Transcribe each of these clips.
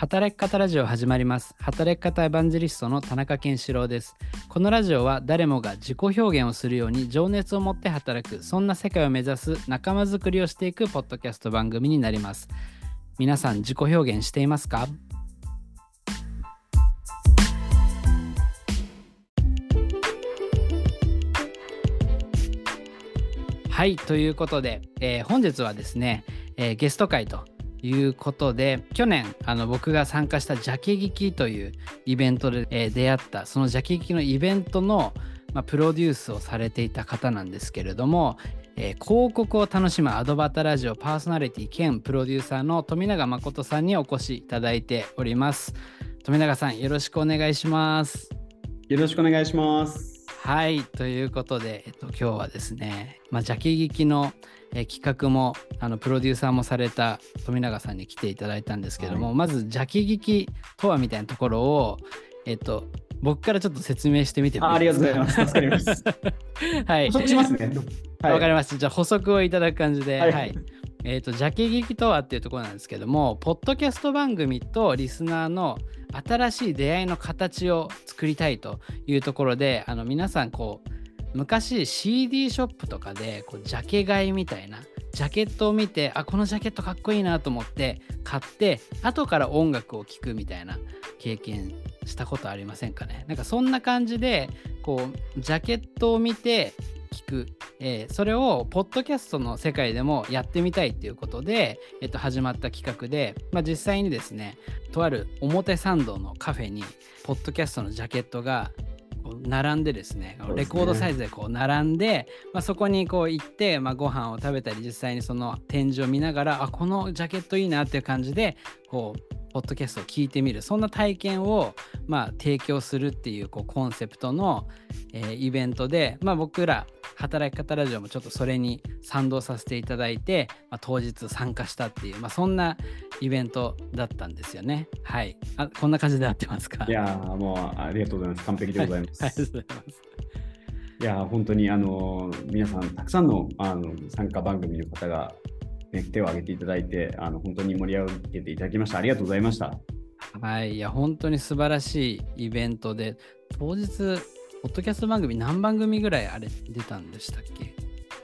働き方ラジオ始まります。働き方エヴァンジェリストの田中健志郎です。このラジオは誰もが自己表現をするように情熱を持って働く、そんな世界を目指す仲間づくりをしていくポッドキャスト番組になります。皆さん自己表現していますか？はい、ということで、えー本日はですね、えーゲスト会ということで去年あの僕が参加したジャケ劇というイベントで、えー出会ったそのジャケ劇のイベントの、まあ、プロデュースをされていた方なんですけれども、えー広告を楽しむアドバタラジオパーソナリティ兼プロデューサーの富永誠さんにお越しいただいております富永さんよろしくお願いしますよろしくお願いします。はいということで、えっと、今日はですね、まあ、ジャケ劇の、えー企画もあのプロデューサーもされた富永さんに来ていただいたんですけども、はいまずジャケ劇とはみたいなところを、えっと、僕からちょっと説明してみてもあありがとうございまます。助かります。す。はい、補足しますね。わ、かりまました。じゃあ補足をいただく感じで、は、はいいえっ、と、ジャケ劇とはっていうところなんですけども、ポッドキャスト番組とリスナーの新しい出会いの形を作りたいというところで、あの皆さんこう昔 CD ショップとかでこうジャケ買いみたいなジャケットを見てあこのジャケットかっこいいなと思って買って後から音楽を聴くみたいな経験したことありませんかね？なんかそんな感じでこうジャケットを見て聞く、えーそれをポッドキャストの世界でもやってみたいっていうことで、えっと、始まった企画で、まあ、実際にですねとある表参道のカフェにポッドキャストのジャケットがう並んでですねそうですね。レコードサイズでこう並んで、まあ、そこにこう行って、まあ、ご飯を食べたり実際にその展示を見ながらあこのジャケットいいなっていう感じでこうポッドキャストを聞いてみる。そんな体験を、まあ、提供するっていうこうコンセプトの、えーイベントで、まあ、僕ら働き方ラジオもちょっとそれに賛同させていただいて、まあ、当日参加したっていう、まあ、そんなイベントだったんですよね。はい。あこんな感じで合ってますか？いやーもうありがとうございます。完璧でございます。はい、ありがとうございます。いやー本当にあのー皆さんたくさんのあの参加番組の方が、ね、手を挙げていただいてあの本当に盛り上げていただきました。ありがとうございました。はい、いや、本当に素晴らしいイベントで、当日、ポッドキャスト番組何番組ぐらいあれ出たんでしたっけ？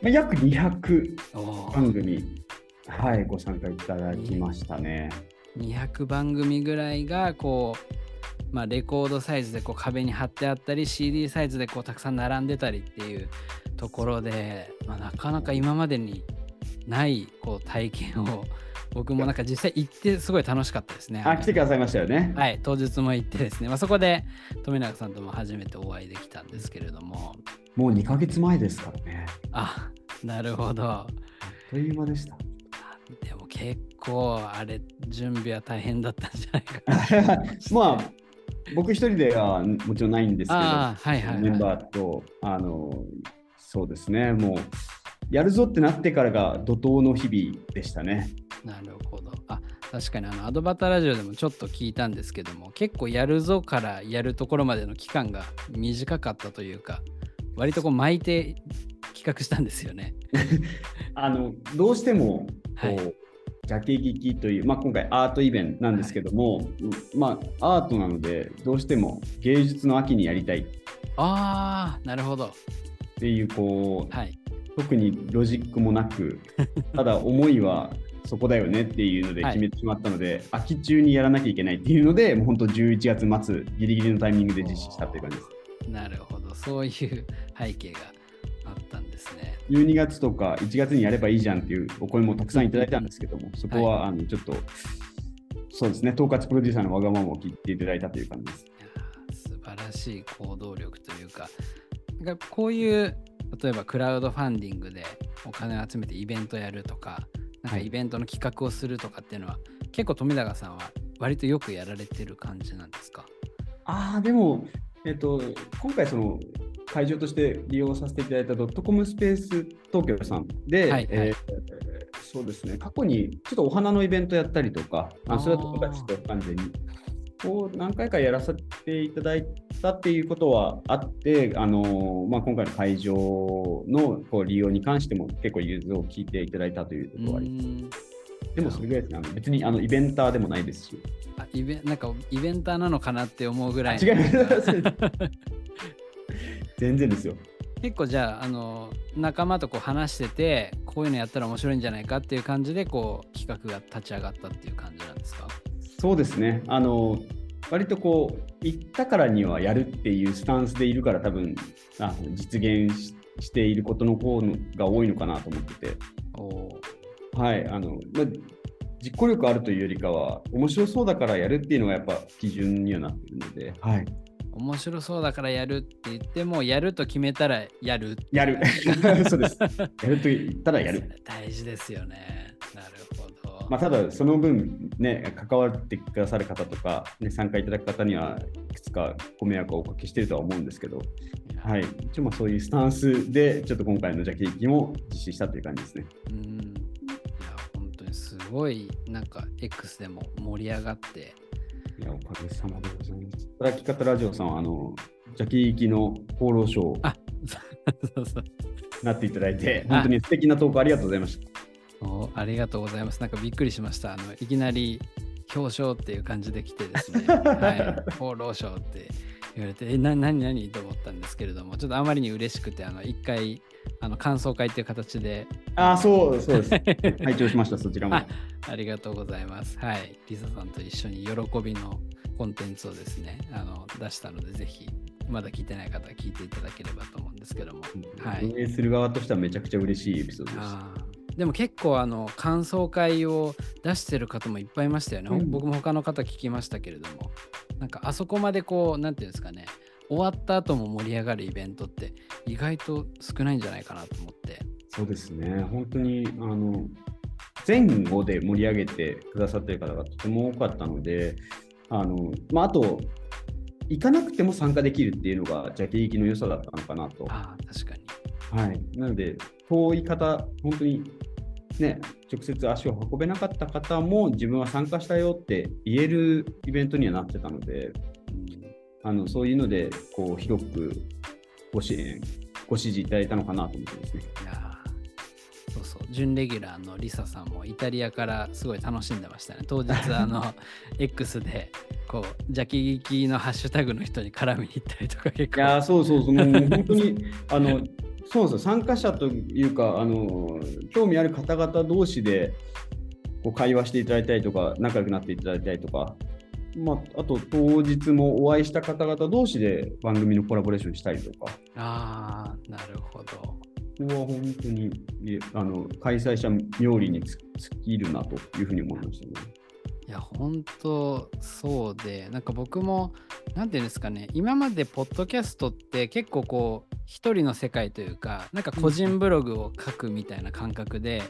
まあ、約200おー。番組、はい、ご参加いただきましたね。200番組ぐらいがこう、まあ、レコードサイズでこう壁に貼ってあったり CD サイズでこうたくさん並んでたりっていうところで、まあ、なかなか今までにないこう体験を 僕もなんか実際行ってすごい楽しかったですね。あ、来てくださいましたよね。はい、当日も行ってですね、まあ、そこで富永さんとも初めてお会いできたんですけれどももう2ヶ月前ですからね。あなるほどあっという間でした。でも結構あれ準備は大変だったんじゃないかな まあ、僕一人ではもちろんないんですけど、はい、はい、メンバーと、あの、そうですね、もう、やるぞってなってからが怒涛の日々でしたね。なるほど。あ確かにあのアドバタラジオでもちょっと聞いたんですけども結構やるぞからやるところまでの期間が短かったというか割とこう巻いて企画したんですよね。あの、どうしても、こう、はいジャケ劇という、まあ、今回アートイベントなんですけども、まあ、アートなので、どうしても芸術の秋にやりたいっああなるほど。ていう、こう、はい。特にロジックもなく、ただ思いはそこだよねっていうのではい決めてしまったので、秋中にやらなきゃいけないっていうので、もう本当11月末、ギリギリのタイミングで実施したっていう感じです。なるほどそういう背景があったんですね。12月とか1月にやればいいじゃんっていうお声もたくさんいただいたんですけども、そこはあのちょっと、そうですね、統括プロデューサーのわがままを聞いていただいたという感じです。素晴らしい行動力というかかこういう例えばクラウドファンディングでお金を集めてイベントやるとかなんかはいイベントの企画をするとかっていうのは、結構富永さんは割とよくやられてる感じなんですか？ああ、でも、えっと、今回その会場として利用させていただいたドットコムスペース東京さんで、はいはい。えーそうですね、過去にちょっとお花のイベントやったりとか、あそれは友達と完全に。を何回かやらせていただいたっていうことはあって、あのまあ、今回の会場のこう利用に関しても結構融通を聞いていただいたというところはあります。でもそれぐらいですね。あの別にあのイベンターでもないですし。あイベなんかイベンターなのかなって思うぐらい。違います。全然ですよ。結構じゃああの仲間とこう話しててこういうのやったら面白いんじゃないかっていう感じでこう企画が立ち上がったっていう感じなんですか？そうですね。あの割とこう行ったからにはやるっていうスタンスでいるから多分あ実現ししていることの方が多いのかなと思ってて。おはい、あの、まあ、実行力あるというよりかは、面白そうだからやるっていうのがやっぱ基準にはなってるので、はい。面白そうだからやるって言ってもやると決めたらやるやる。そうです。やると言ったらやる。大事ですよねなるほど、まあ、ただ、その分、ね、関わってくださる方とか、ね、参加いただく方にはいくつかご迷惑をおかけしているとは思うんですけど、はい、一応まあそういうスタンスで、ちょっと今回のジャケーキも実施したという感じですね。うんいや本当にすごいなんか X でも盛り上がっていや、おかげさまでございます。働き方ラジオさんは、あの、ジャケーキの厚労省あそうそうなっていただいて、本当に素敵な投稿ありがとうございました。おありがとうございます。なんかびっくりしました。あのいきなり表彰っていう感じで来てですね、はい、厚労省って言われて、え、な、なになにと思ったんですけれども、ちょっとあまりに嬉しくて、あの一回、あの感想会っていう形で、ああ、そうそうです。拝聴しました、そちらも。あありがとうございます。はい、リサさんと一緒に喜びのコンテンツをですね、あの出したので、ぜひ、まだ聞いてない方は聞いていただければと思うんですけども、はい。運営する側としてはめちゃくちゃ嬉しいエピソードでした。でも結構あの感想会を出してる方もいっぱいいましたよね、うん。僕も他の方聞きましたけれども。なんかあそこまでこうなんていうんですかね。終わった後も盛り上がるイベントって意外と少ないんじゃないかなと思って。そうですね、本当にあの前後で盛り上げてくださっている方がとても多かったので、あのまあ、あと、行かなくても参加できるっていうのが、ジャケ行きの良さだったのかなと。ああ確かに。はい、なので、遠い方、本当に、ね、直接足を運べなかった方も、自分は参加したよって言えるイベントにはなってたので、あのそういうのでこう広くご支援、ご支持いただいたのかなと思ってですね。いやーそうそう。準レギュラーのリサさんもイタリアからすごい楽しんでましたね。当日あの X でこうジャキギキのハッシュタグの人に絡みに行ったりとか結構。いやーそうそうそう、もう本当にあのそうなんですよ参加者というかあの、興味ある方々同士でこう会話していただいたりとか、仲良くなっていただいたりとか、まあ、あと当日もお会いした方々同士で番組のコラボレーションしたりとか、ああなるほどここは本当にいあの開催者冥利に尽きるなというふうに思いましたね。いや本当そうでなんか僕も何て言うんですかね今までポッドキャストって結構こう一人の世界というかなんか個人ブログを書くみたいな感覚で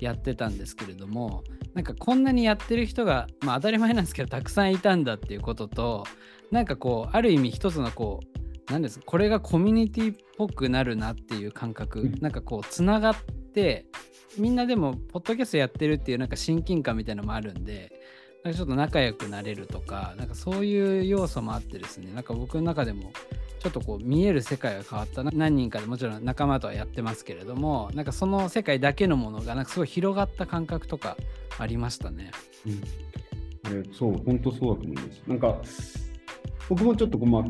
やってたんですけれどもなんかこんなにやってる人が、まあ、当たり前なんですけどたくさんいたんだっていうこととなんかこうある意味一つのこう何ですかこれがコミュニティっぽくなるなっていう感覚、うん。なんかこうつながってみんなでもポッドキャストやってるっていうなんか親近感みたいなのもあるんでちょっと仲良くなれるとかなんかそういう要素もあってですねなんか僕の中でもちょっとこう見える世界が変わったな何人かでもちろん仲間とはやってますけれどもなんかその世界だけのものがなんかすごい広がった感覚とかありましたね。うんあれそう、本当そうだと思います。なんか、僕もちょっとこう、まあ、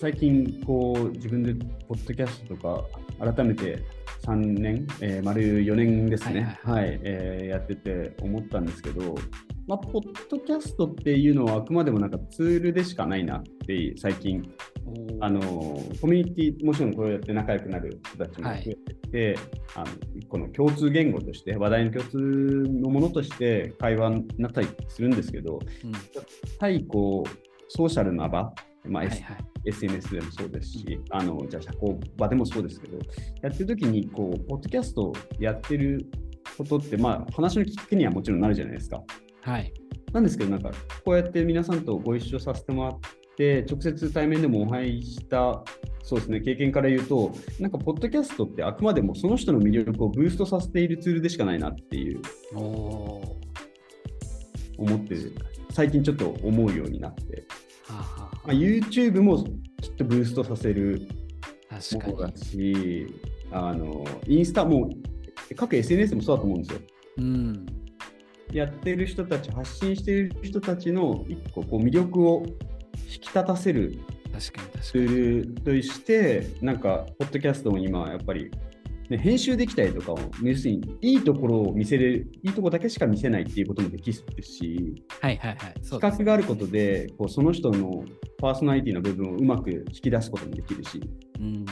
最近こう、自分でポッドキャストとか、改めて3年、えー丸4年ですね、はいはいえーやってて思ったんですけど、まあ、ポッドキャストっていうのはあくまでもなんかツールでしかないなって最近あのコミュニティもちろんこうやって仲良くなる人たちも増えてきて、あのこの共通言語として話題の共通のものとして会話になったりするんですけどうん。対こうソーシャルな場、まあはい S はい。SNS でもそうですし、あのじゃあ社交場でもそうですけどやってる時にこうポッドキャストやってることって、まあ、話のきっかけにはもちろんなるじゃないですか。はい。なんですけど、なんかこうやって皆さんとご一緒させてもらって、直接対面でもお会いした、そうですね、経験から言うと、なんか、ポッドキャストってあくまでもその人の魅力をブーストさせているツールでしかないなっていう。思って、最近ちょっと思うようになって、ーはあはあはまあ、YouTube もきっとブーストさせるものだし、あのインスタも各 SNS もそうだと思うんですよ。うんやってる人たち、発信している人たちの一個こう魅力を引き立たせる確かツールとして、なんか、ポッドキャストも今、やっぱり、ね、編集できたりとかを、要するに、いいところを見せれる、いいところだけしか見せないっていうこともできるし、はいはいはい。があることで、こうその人のパーソナリティの部分をうまく引き出すこともできるし、うん。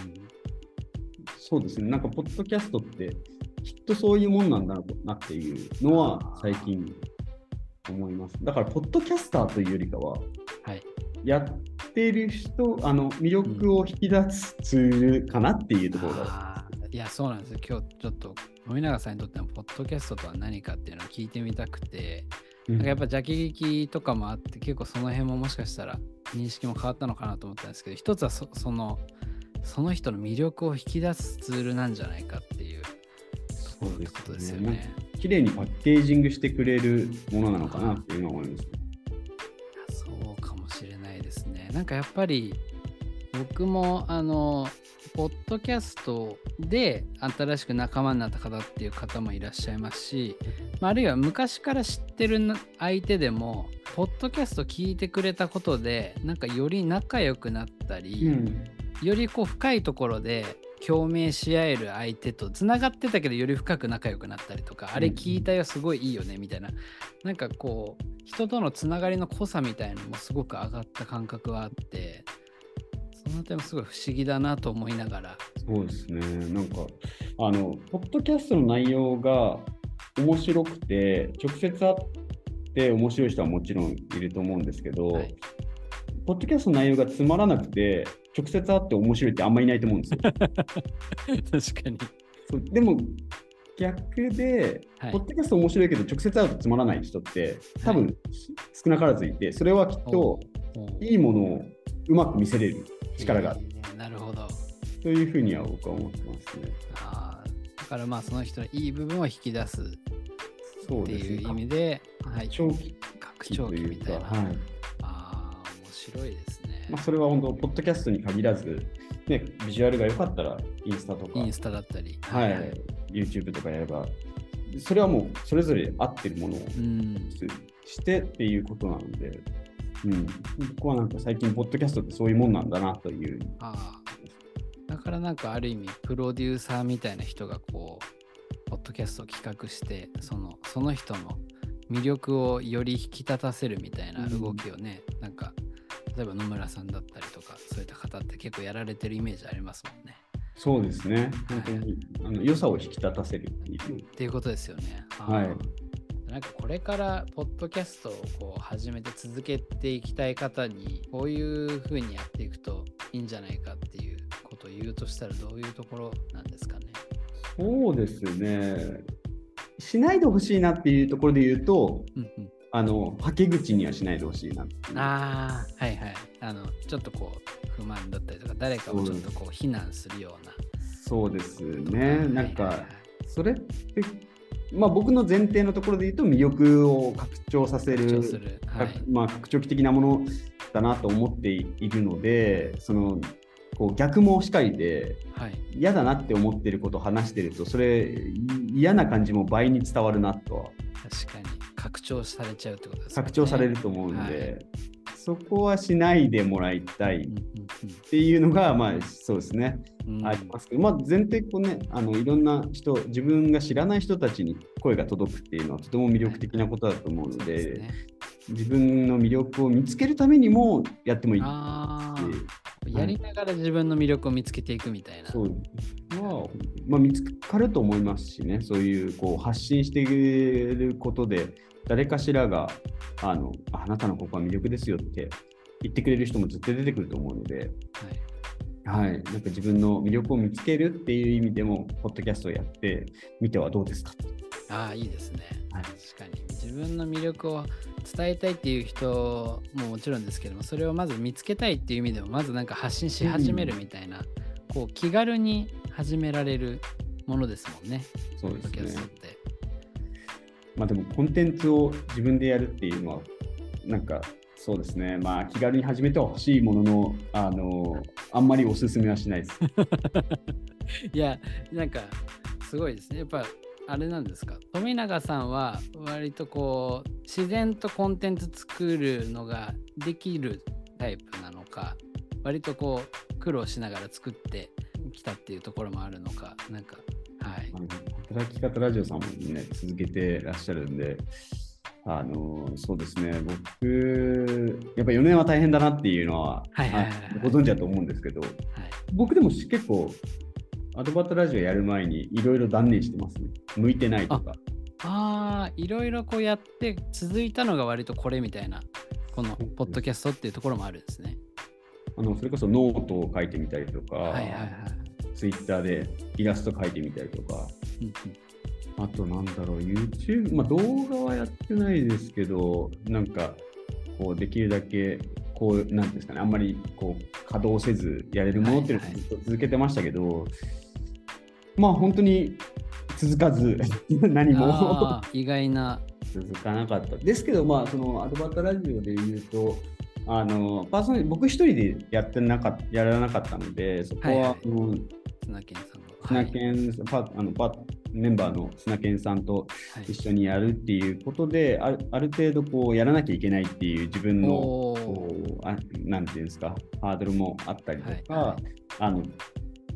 そうですね、なんか、ポッドキャストって、きっとそういうもんなんだろうなっていうのは、最近思います。だから、ポッドキャスターというよりかは、はい。やってる人、あの魅力を引き出すツールかなっていうところが、あーいや、そうなんですよ。今日ちょっと、森永さんにとってのポッドキャストとは何かっていうのを聞いてみたくて、なんかやっぱ邪気劇とかもあって、結構その辺ももしかしたら認識も変わったのかなと思ったんですけど、一つはそその、その人の魅力を引き出すツールなんじゃないかっていうそうってことですね。綺麗にパッケージングしてくれるものなのかなっていうのは思います。そうかもしれないですね。なんかやっぱり僕もあのポッドキャストで新しく仲間になった方っていう方もいらっしゃいますし、まあ、あるいは昔から知ってるな相手でもポッドキャスト聞いてくれたことでなんかより仲良くなったり、うんよりこう深いところで共鳴し合える相手とつながってたけどより深く仲良くなったりとか、あれ聞いたよすごいいいよねみたいな。なんかこう人とのつながりの濃さみたいなのもすごく上がった感覚があってその点もすごい不思議だなと思いながら。そうですね、なんか、あの、ポッドキャストの内容が面白くて、直接会って面白い人はもちろんいると思うんですけど、はい。ポッドキャストの内容がつまらなくて、直接会って面白いってあんまりいないと思うんですよ。確かに、そうでも、逆で、はいポッドキャスト面白いけど、直接会うとつまらない人って、多分、は少なからずいて、それはきっと、いいものをうまく見せれる力があるえーなるほどというふうには僕は思ってますね。あーだからまあその人のいい部分を引き出すってそうですね。いう意味で、はい、長期拡張器みたいな。はいああ、面白いですね。まあ、それは本当、ポッドキャストに限らず、ね、ビジュアルが良かったら、インスタとか、インスタだったり。はい、YouTube とかやれば、それはもうそれぞれ合ってるものをうん。してっていうことなので、うん、僕はなんか最近、ポッドキャストってそういうもんなんだなという。ああ。だからなんかある意味、プロデューサーみたいな人がこう、ポッドキャストを企画して、そのその人の魅力をより引き立たせるみたいな動きをね、なんか、例えば野村さんだったりとか、そういった方って結構やられてるイメージありますもんね。そうですね、本当にあの良さを引き立たせるっていう。っていうことですよね。はいなんかこれからポッドキャストをこう始めて続けていきたい方にこういう風にやっていくといいんじゃないかっていうことを言うとしたらどういうところなんですかね？そうですね、しないでほしいなっていうところで言うと、うんうん、あの、はけ口にはしないでほしいな。ああはいはい。あのちょっとこう不満だったりとか誰かをちょっとこう非難するような。そうですね、なんかそれって、まあ、僕の前提のところで言うと、魅力を拡張させる、はいかまあ、拡張器的なものだなと思っているので、そのこう逆もしかりで、はい。嫌だなって思ってることを話してると、それ、い嫌な感じも倍に伝わるなとは、確かに拡張されちゃうってことですね。拡張されると思うんで、はいそこはしないでもらいたいっていうのが、まあ、そうですね。うんうんありますけど、まあ、前提こうねあのいろんな人自分が知らない人たちに声が届くっていうのはとても魅力的なことだと思うのそうで,、ですね。自分の魅力を見つけるためにもやってもいい。やりながら自分の魅力を見つけていくみたいな。そうは、まあ、見つかると思いますしねそういうこう発信していることで誰かしらがあのああなたのここは魅力ですよって言ってくれる人も絶対出てくると思うので、はいはい、なんか自分の魅力を見つけるっていう意味でも、ポッドキャストをやってみてはどうですか？ああ、いいですね。はい確かに。自分の魅力を伝えたいっていう人ももちろんですけども、それをまず見つけたいっていう意味でも、まずなんか発信し始めるみたいな、こう気軽に始められるものですもんね。そうですねポッドキャストって。まあでもコンテンツを自分でやるっていうのは、なんかそうですね、まあ気軽に始めてはほしいものの、あの、あんまりおすすめはしないです。いや、なんか、すごいですね。やっぱ、あれなんですか？富永さんは割とこう自然とコンテンツ作るのができるタイプなのか割とこう苦労しながら作ってきたっていうところもあるのかなんかはい働き方ラジオさんもね続けてらっしゃるんであのそうですね。僕やっぱ4年は大変だなっていうのはご存知だと思うんですけどはい。僕でも結構アドバタラジオやる前にいろいろ断念してますね。向いてないとか。ああいろいろこうやって続いたのが割とこれみたいなこのポッドキャストっていうところもあるんですね。あのそれこそノートを書いてみたりとか、はいはいはい。ツイッターでイラスト描いてみたりとか、あとなんだろう、YouTube、まあ動画はやってないですけど、なんか、こう、できるだけ、こう、なんですかね、あんまりこう稼働せずやれるものっていうのをはいはい。ずっと続けてましたけど、まあ本当に続かず、何も意外な。続かなかった。ですけど、まあ、そのアドバタラジオで言うと、あのパーソナリ僕一人でやってなかっやらなかったので、そこは、はいはいあの。砂健さんが砂健、パあのパメンバーの砂健さんとはい。一緒にやるっていうことで、あるある程度こうやらなきゃいけないっていう自分のこうあなんていうんですかハードルもあったりとか、はい。はいあの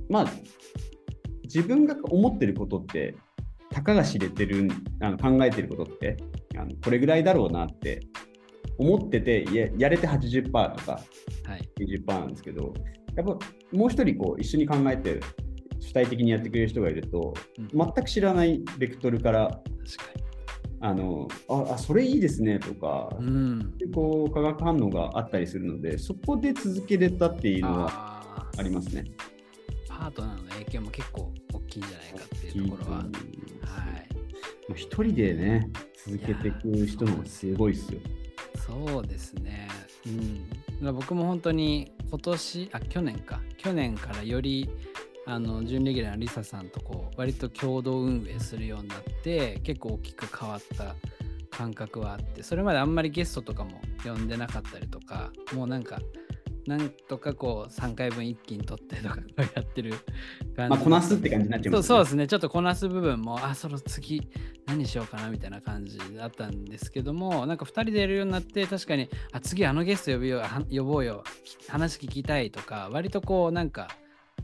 まあ自分が思ってることってたかが知れてるあの考えてることってあのこれぐらいだろうなって思っててややれて80%とかはい。20%なんですけどやっぱもう一人こう一緒に考えて主体的にやってくれる人がいるとうん全く知らないベクトルからあのああそれいいですねとか、にうんでこう化学反応があったりするのでそこで続けれたっていうのはあありますね。ーパートナーの影響も結構大きいんじゃないかっていうところははいもう一人でね続けていく人の方がすごいっすよ。そうですね。うん。僕も本当に今年、あ、去年か。去年からより、あの、準レギュラーのリサさんとこう、割と共同運営するようになって、結構大きく変わった感覚はあって、それまであんまりゲストとかも呼んでなかったりとか、もうなんか、なんとかこう3回分一気に取ってとかやってる感じ。まあこなすって感じになっちゃうますそうですね。ちょっとこなす部分もあその次何しようかなみたいな感じだったんですけどもなんか2人でやるようになって確かにあ次あのゲスト呼ぶよは呼ぼうよき話聞きたいとか割とこうなんか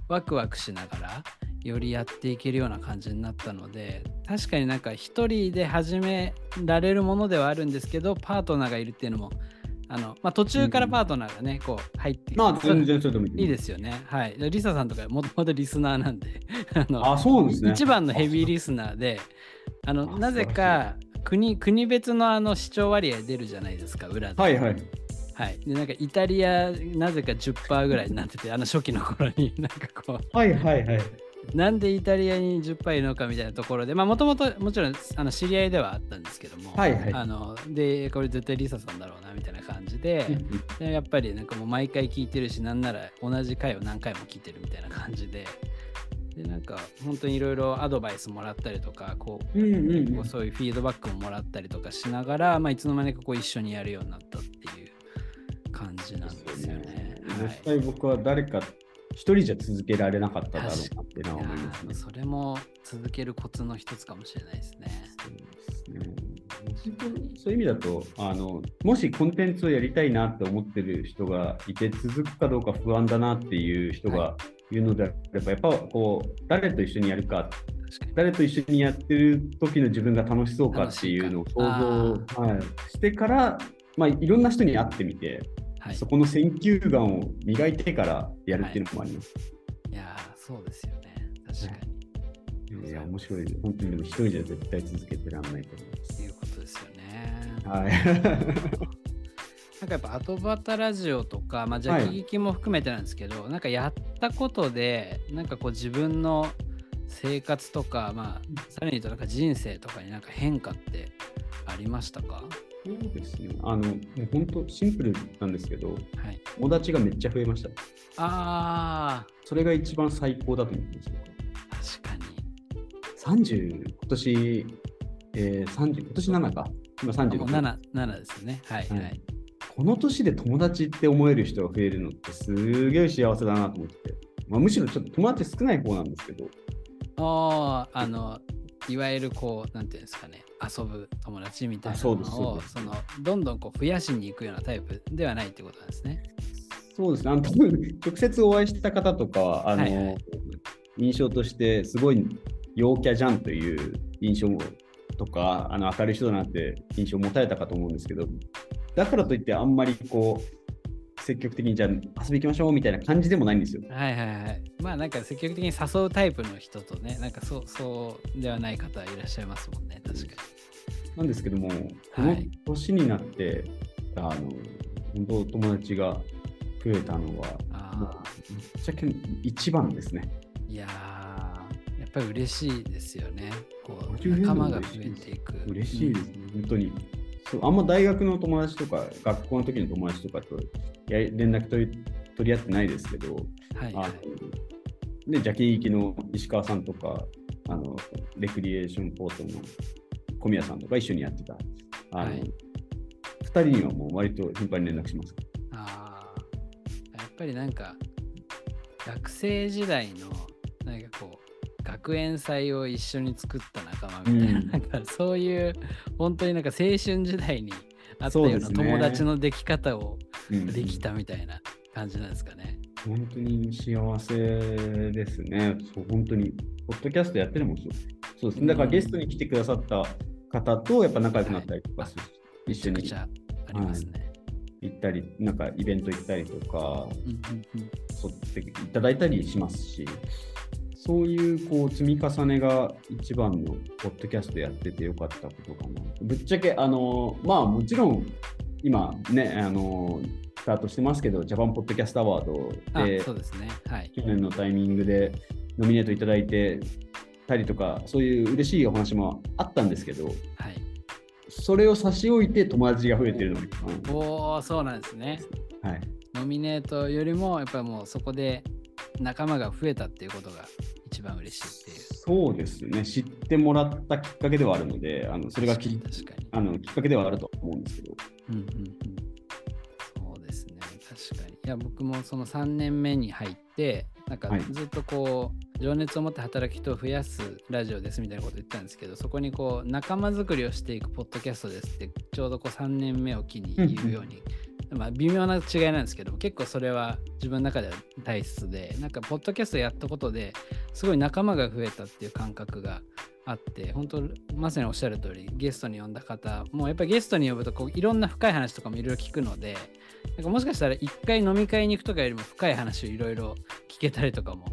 ワクワクしながらよりやっていけるような感じになったので確かになんか一人で始められるものではあるんですけどパートナーがいるっていうのもあの、まあ、途中からパートナーがね、こう入ってまあ全然それでもいい。いいですよね。はい。でリサさんとかもともとリスナーなんで、あのあ、そうですね。一番のヘビーリスナーで、あのあなぜか国国別のあの視聴割合出るじゃないですか、裏で。はいはい。はい。で、なんかイタリア、なぜか10%ぐらいになってて、あの初期の頃に、なんかこはいはいはい。う、なんでイタリアに10%いるのかみたいなところで、まあ、もともともちろんあの知り合いではあったんですけども、はいはい。あので、これ絶対リサさんだろうなみたいな感じで、でやっぱりなんかもう毎回聞いてるしなんなら同じ回を何回も聞いてるみたいな感じででなんか本当にいろいろアドバイスもらったりとかこううんうんうん。こうそういうフィードバックももらったりとかしながら、まあ、いつの間にかこう一緒にやるようになったっていう感じなんですよね。はい。絶対僕は誰か一人じゃ続けられなかっただろうなっていうのは思いますね。それも続けるコツの一つかもしれないですね。そうですねそういう意味だとあの、もしコンテンツをやりたいなって思ってる人がいて、続くかどうか不安だなっていう人がいるのであれば、やっぱこう誰と一緒にやるか。誰と一緒にやってる時の自分が楽しそうかっていうのを想像、はい、してから、まあ、いろんな人に会ってみて、はい、そこの選球眼を磨いてからやるっていうのもあります。いやーそうですよね。確かに。いや、面白いです。本当にでも一人じゃ絶対続けてらんないと思います。いうことですよね。はい。なんかやっぱ後端ラジオとか、まあ、ジャキ劇も含めてなんですけど、なんかやったことでなんかこう自分の生活とか、まあ、さらに言うとなんか人生とかになんか変化ってありましたか？そうですね。あの、もう本当シンプルなんですけど、はい。友達がめっちゃ増えました。あそれが一番最高だと思ってます。ー確かに。30、今年、えー、30、今年7か。今もう36。7, 7ですね。はいはい。はいこの年で友達って思える人が増えるのってすげえ幸せだなと思ってて。まあ、むしろちょっと友達少ない方なんですけど、ああ、あの、いわゆるこう、なんていうんですかね、遊ぶ友達みたいなのを、そのどんどんこう増やしに行くようなタイプではないってことなんですね。そうですね。あの多分直接お会いした方とかは、あの、はいはい印象としてすごい陽キャじゃんという印象とか、あの明るい人だなって印象を持たれたかと思うんですけど、だからといってあんまりこう、積極的にじゃあ遊び行きましょうみたいな感じでもないんですよ。はいはいはい。まあなんか積極的に誘うタイプの人とね、なんかそうそうではない方いらっしゃいますもんね、確かなんですけども、このはい年になって、あの、本当友達が増えたのは、に。あもうあ、ぶっちゃけ一番ですね。いやー、やっぱり嬉しいですよね。こう50仲間が増えていく。嬉しいですね、本当に。そうあんま大学の友達とか、学校の時の友達とかとや連絡取り取り合ってないですけど、うん。はいはい。で、ジャケ行きの石川さんとか、あのレクリエーションポートの小宮さんとか一緒にやってた、あのはい2人にはもう割と頻繁に連絡します。ああ、やっぱりなんか、学生時代の、学園祭を一緒に作った仲間みたいな、うん。なんかそういう、本当になんか青春時代にあったような友達のでき方をうんできたみたいな感じなんですかね。本当に幸せですね。そう本当に、ポッドキャストやってるのもそう。そうですね。だからゲストに来てくださった方とやっぱ仲良くなったりとかする、め一緒に。ありますね。行ったり、なんかイベント行ったりとか、うんうんうん。誘っていただいたりしますし、そういうこう積み重ねが一番のポッドキャストやっててよかったことかな。ぶっちゃけ、あの、まあもちろん、今ね、あの、スタートしてますけど、ジャパンポッドキャストアワードあで、そうですね。はい。去年のタイミングでノミネートいただいてたりとか、そういう嬉しいお話もあったんですけど、はい。それを差し置いて友達が増えてるのおお、そうなんですね。はい。ノミネートよりも、やっぱりもうそこで仲間が増えたっていうことが一番嬉しいっていう。そうですね、知ってもらったきっかけではあるので、あのそれがき確かに。あのきっかけではあると思うんですけど、うんうんうん。そうですね。確かに。いや、僕もその3年目に入って、なんかはいずっとこう、情熱を持って働く人を増やすラジオですみたいなこと言ったんですけど、そこにこう、仲間作りをしていくポッドキャストですって、ちょうどこう3年目を機に言うように。まあ微妙な違いなんですけど結構それは自分の中では大切でなんかポッドキャストやったことですごい仲間が増えたっていう感覚があって本当まさにおっしゃる通りゲストに呼んだ方もうやっぱりゲストに呼ぶとこういろんな深い話とかもいろいろ聞くのでなんかもしかしたら一回飲み会に行くとかよりも深い話をいろいろ聞けたりとかも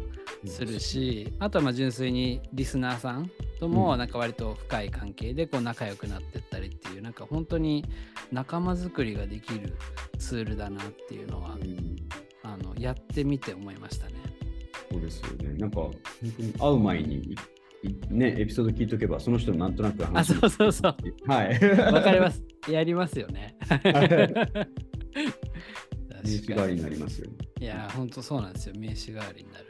するし、あとはまあ純粋にリスナーさんとうん。もなんか割と深い関係でこう仲良くなってっなんか本当に仲間作りができるツールだなっていうのはうんあのやってみて思いましたね。そうですよね、なんか本当に会う前に、ね、エピソード聞いとけば、その人のなんとなくあ話そうそうそう。はい。わかりま。す。やりますよね。名刺代わりになりますよね。いや、本当そうなんですよ。名刺代わりになる